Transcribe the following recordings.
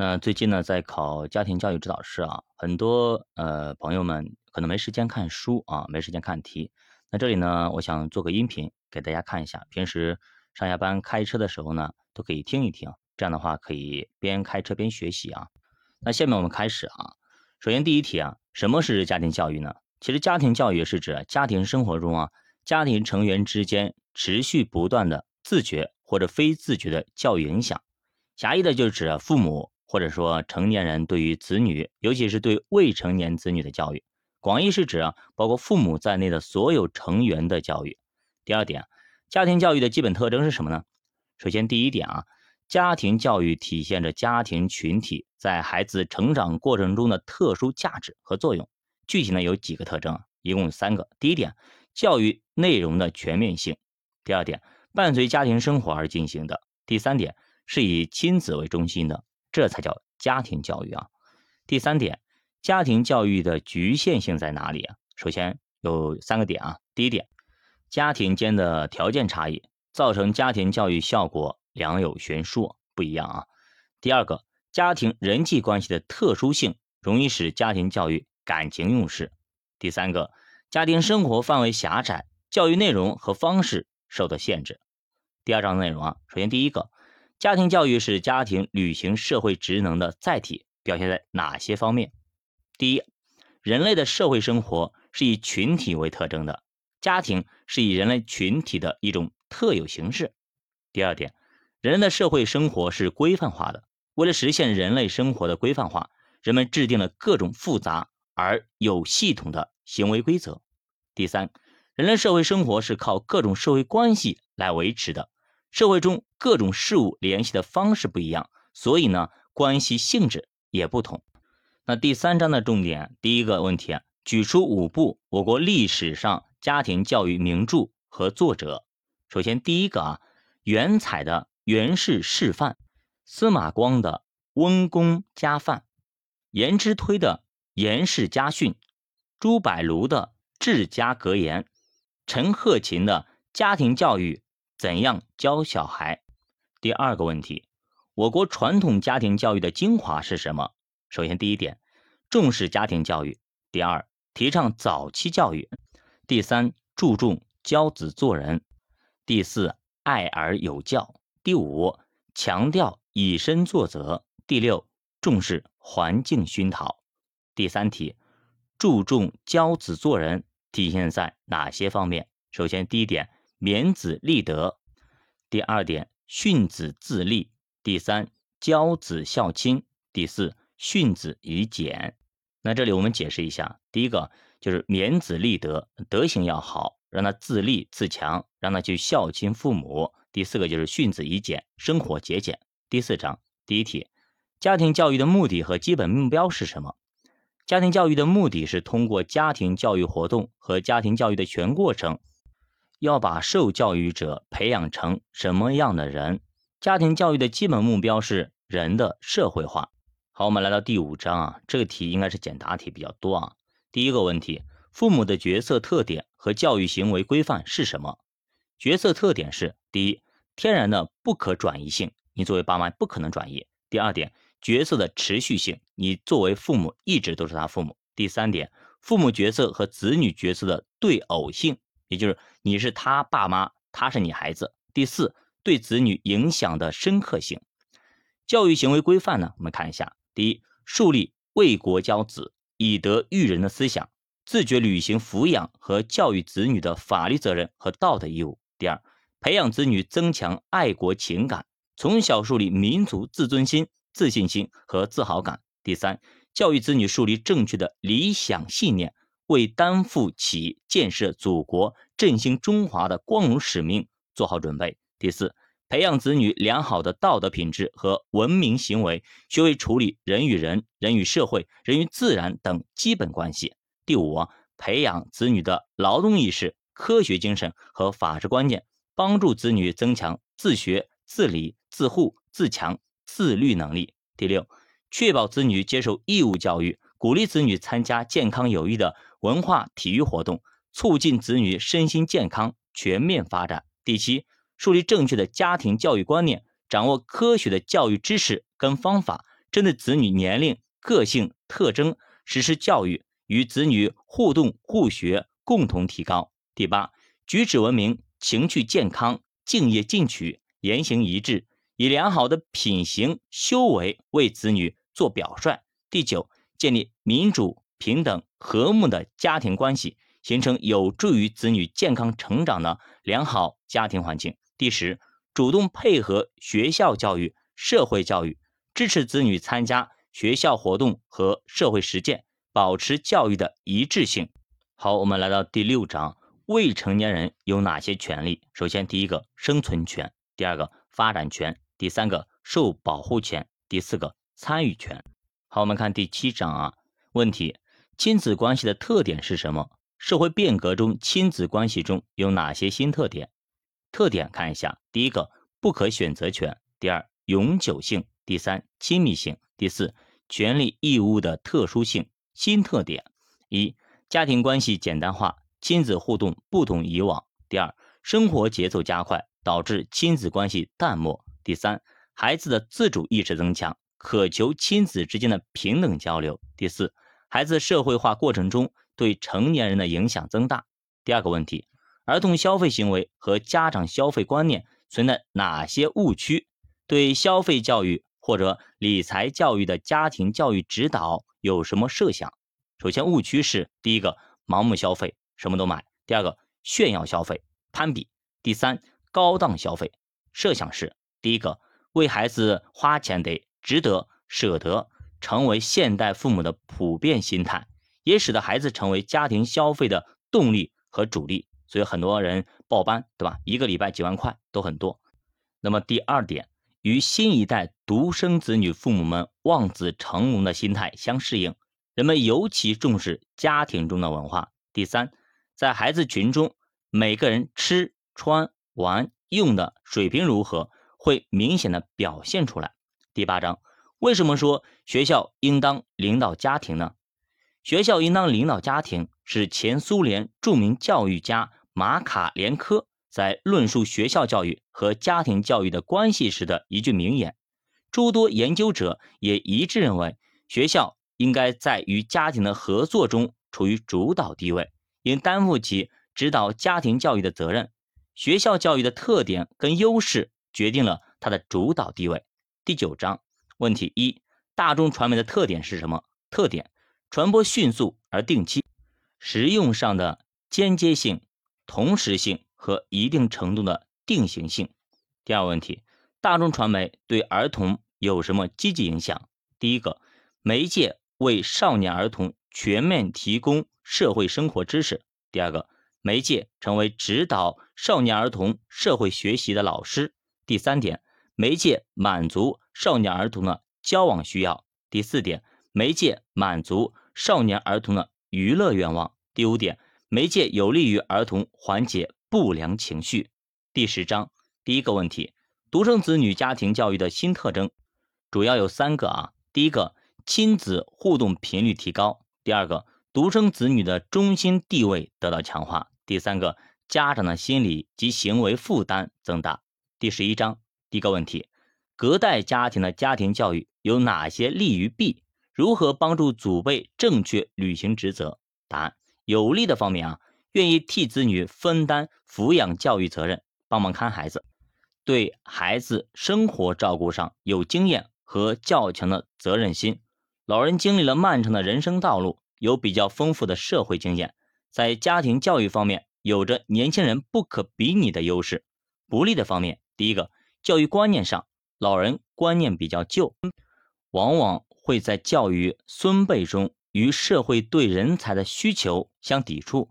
那最近呢，在考家庭教育指导师啊，很多呃朋友们可能没时间看书啊，没时间看题。那这里呢，我想做个音频给大家看一下，平时上下班开车的时候呢，都可以听一听，这样的话可以边开车边学习啊。那下面我们开始啊，首先第一题啊，什么是家庭教育呢？其实家庭教育是指家庭生活中啊，家庭成员之间持续不断的自觉或者非自觉的教育影响，狭义的就指父母。或者说，成年人对于子女，尤其是对未成年子女的教育，广义是指啊，包括父母在内的所有成员的教育。第二点，家庭教育的基本特征是什么呢？首先，第一点啊，家庭教育体现着家庭群体在孩子成长过程中的特殊价值和作用。具体呢有几个特征，一共有三个。第一点，教育内容的全面性；第二点，伴随家庭生活而进行的；第三点，是以亲子为中心的。这才叫家庭教育啊！第三点，家庭教育的局限性在哪里啊？首先有三个点啊。第一点，家庭间的条件差异造成家庭教育效果良有悬殊，不一样啊。第二个，家庭人际关系的特殊性容易使家庭教育感情用事。第三个，家庭生活范围狭窄，教育内容和方式受到限制。第二章内容啊，首先第一个。家庭教育是家庭履行社会职能的载体，表现在哪些方面？第一，人类的社会生活是以群体为特征的，家庭是以人类群体的一种特有形式。第二点，人类的社会生活是规范化的，为了实现人类生活的规范化，人们制定了各种复杂而有系统的行为规则。第三，人类社会生活是靠各种社会关系来维持的。社会中各种事物联系的方式不一样，所以呢，关系性质也不同。那第三章的重点，第一个问题，举出五部我国历史上家庭教育名著和作者。首先第一个啊，袁采的《袁氏示范》，司马光的《温公家范》，颜之推的《颜氏家训》，朱柏庐的《治家格言》，陈鹤琴的《家庭教育》。怎样教小孩？第二个问题，我国传统家庭教育的精华是什么？首先，第一点，重视家庭教育；第二，提倡早期教育；第三，注重教子做人；第四，爱而有教；第五，强调以身作则；第六，重视环境熏陶。第三题，注重教子做人体现在哪些方面？首先，第一点。勉子立德，第二点训子自立，第三教子孝亲，第四训子以俭。那这里我们解释一下，第一个就是勉子立德，德行要好，让他自立自强，让他去孝亲父母。第四个就是训子以俭，生活节俭。第四章第一题，家庭教育的目的和基本目标是什么？家庭教育的目的是通过家庭教育活动和家庭教育的全过程。要把受教育者培养成什么样的人？家庭教育的基本目标是人的社会化。好，我们来到第五章啊，这个题应该是简答题比较多啊。第一个问题，父母的角色特点和教育行为规范是什么？角色特点是：第一，天然的不可转移性，你作为爸妈不可能转移；第二点，角色的持续性，你作为父母一直都是他父母；第三点，父母角色和子女角色的对偶性。也就是你是他爸妈，他是你孩子。第四，对子女影响的深刻性。教育行为规范呢？我们看一下：第一，树立为国教子、以德育人的思想，自觉履行抚养和教育子女的法律责任和道德义务；第二，培养子女增强爱国情感，从小树立民族自尊心、自信心和自豪感；第三，教育子女树立正确的理想信念。为担负起建设祖国、振兴中华的光荣使命做好准备。第四，培养子女良好的道德品质和文明行为，学会处理人与人、人与社会、人与自然等基本关系。第五，培养子女的劳动意识、科学精神和法治观念，帮助子女增强自学、自理、自护、自强、自律能力。第六，确保子女接受义务教育，鼓励子女参加健康有益的。文化体育活动，促进子女身心健康全面发展。第七，树立正确的家庭教育观念，掌握科学的教育知识跟方法，针对子女年龄、个性特征实施教育，与子女互动互学，共同提高。第八，举止文明，情趣健康，敬业进取，言行一致，以良好的品行修为为子女做表率。第九，建立民主、平等、和睦的家庭关系，形成有助于子女健康成长的良好家庭环境。第十，主动配合学校教育、社会教育，支持子女参加学校活动和社会实践，保持教育的一致性。好，我们来到第六章，未成年人有哪些权利？首先，第一个生存权，第二个发展权，第三个受保护权，第四个参与权。好，我们看第七章啊。问题：亲子关系的特点是什么？社会变革中，亲子关系中有哪些新特点？特点看一下：第一个，不可选择权；第二，永久性；第三，亲密性；第四，权利义务的特殊性。新特点：一、家庭关系简单化，亲子互动不同以往；第二，生活节奏加快，导致亲子关系淡漠；第三，孩子的自主意识增强。渴求亲子之间的平等交流。第四，孩子社会化过程中对成年人的影响增大。第二个问题，儿童消费行为和家长消费观念存在哪些误区？对消费教育或者理财教育的家庭教育指导有什么设想？首先，误区是：第一个，盲目消费，什么都买；第二个，炫耀消费，攀比；第三，高档消费。设想是：第一个，为孩子花钱得。值得舍得成为现代父母的普遍心态，也使得孩子成为家庭消费的动力和主力。所以很多人报班，对吧？一个礼拜几万块都很多。那么第二点，与新一代独生子女父母们望子成龙的心态相适应，人们尤其重视家庭中的文化。第三，在孩子群中，每个人吃穿玩用的水平如何，会明显的表现出来。第八章，为什么说学校应当领导家庭呢？学校应当领导家庭，是前苏联著名教育家马卡连科在论述学校教育和家庭教育的关系时的一句名言。诸多研究者也一致认为，学校应该在与家庭的合作中处于主导地位，应担负起指导家庭教育的责任。学校教育的特点跟优势决定了它的主导地位。第九章问题一：大众传媒的特点是什么？特点：传播迅速而定期，实用上的间接性、同时性和一定程度的定型性。第二问题：大众传媒对儿童有什么积极影响？第一个，媒介为少年儿童全面提供社会生活知识；第二个，媒介成为指导少年儿童社会学习的老师；第三点。媒介满足少年儿童的交往需要。第四点，媒介满足少年儿童的娱乐愿望。第五点，媒介有利于儿童缓解不良情绪。第十章第一个问题：独生子女家庭教育的新特征主要有三个啊。第一个，亲子互动频率提高；第二个，独生子女的中心地位得到强化；第三个，家长的心理及行为负担增大。第十一章。第一个问题，隔代家庭的家庭教育有哪些利与弊？如何帮助祖辈正确履行职责？答案：有利的方面啊，愿意替子女分担抚养教育责任，帮忙看孩子，对孩子生活照顾上有经验和较强的责任心。老人经历了漫长的人生道路，有比较丰富的社会经验，在家庭教育方面有着年轻人不可比拟的优势。不利的方面，第一个。教育观念上，老人观念比较旧，往往会在教育孙辈中与社会对人才的需求相抵触，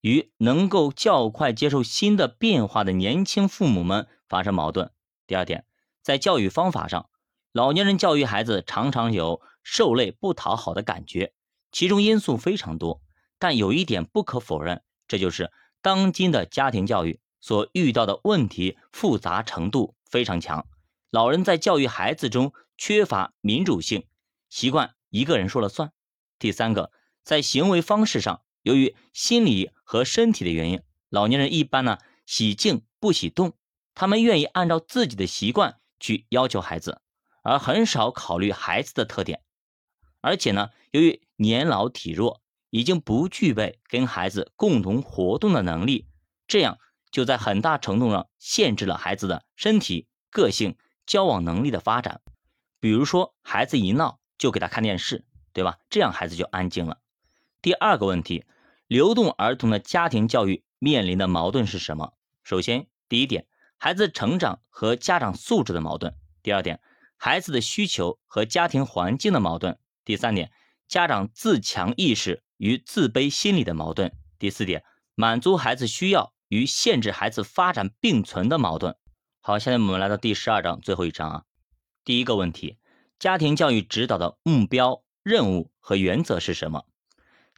与能够较快接受新的变化的年轻父母们发生矛盾。第二点，在教育方法上，老年人教育孩子常常有受累不讨好的感觉，其中因素非常多，但有一点不可否认，这就是当今的家庭教育所遇到的问题复杂程度。非常强，老人在教育孩子中缺乏民主性，习惯一个人说了算。第三个，在行为方式上，由于心理和身体的原因，老年人一般呢喜静不喜动，他们愿意按照自己的习惯去要求孩子，而很少考虑孩子的特点。而且呢，由于年老体弱，已经不具备跟孩子共同活动的能力，这样就在很大程度上限制了孩子的身体、个性、交往能力的发展。比如说，孩子一闹就给他看电视，对吧？这样孩子就安静了。第二个问题，流动儿童的家庭教育面临的矛盾是什么？首先，第一点，孩子成长和家长素质的矛盾；第二点，孩子的需求和家庭环境的矛盾；第三点，家长自强意识与自卑心理的矛盾；第四点，满足孩子需要与限制孩子发展并存的矛盾。好，现在我们来到第十二章最后一章啊。第一个问题，家庭教育指导的目标、任务和原则是什么？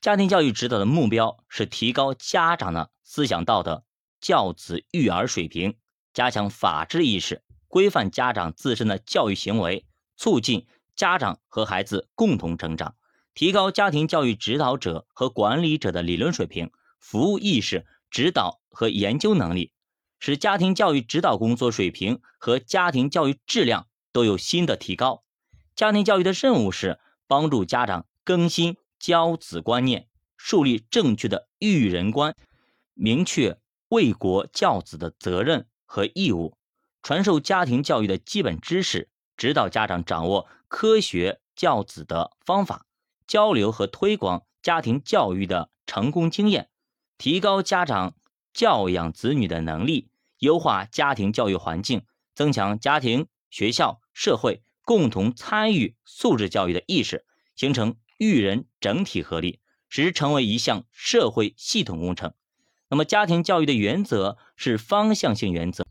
家庭教育指导的目标是提高家长的思想道德、教子育儿水平，加强法治意识，规范家长自身的教育行为，促进家长和孩子共同成长，提高家庭教育指导者和管理者的理论水平、服务意识、指导和研究能力，使家庭教育指导工作水平和家庭教育质量都有新的提高。家庭教育的任务是帮助家长更新。教子观念，树立正确的育人观，明确为国教子的责任和义务，传授家庭教育的基本知识，指导家长掌握科学教子的方法，交流和推广家庭教育的成功经验，提高家长教养子女的能力，优化家庭教育环境，增强家庭、学校、社会共同参与素质教育的意识，形成。育人整体合力，使之成为一项社会系统工程。那么，家庭教育的原则是方向性原则、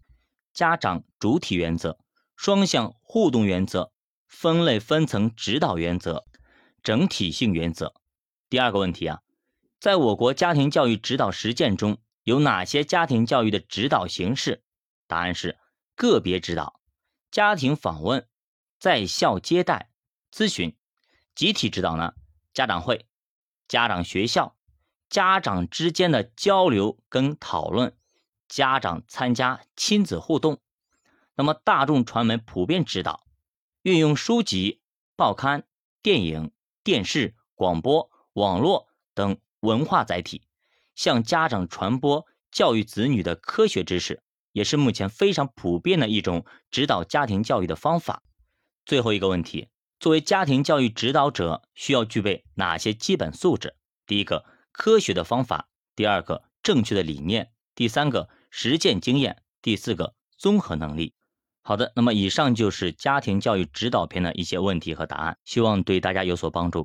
家长主体原则、双向互动原则、分类分层指导原则、整体性原则。第二个问题啊，在我国家庭教育指导实践中有哪些家庭教育的指导形式？答案是个别指导、家庭访问、在校接待、咨询。集体指导呢？家长会、家长学校、家长之间的交流跟讨论、家长参加亲子互动。那么大众传媒普遍指导，运用书籍、报刊、电影、电视、广播、网络等文化载体，向家长传播教育子女的科学知识，也是目前非常普遍的一种指导家庭教育的方法。最后一个问题。作为家庭教育指导者，需要具备哪些基本素质？第一个，科学的方法；第二个，正确的理念；第三个，实践经验；第四个，综合能力。好的，那么以上就是家庭教育指导篇的一些问题和答案，希望对大家有所帮助。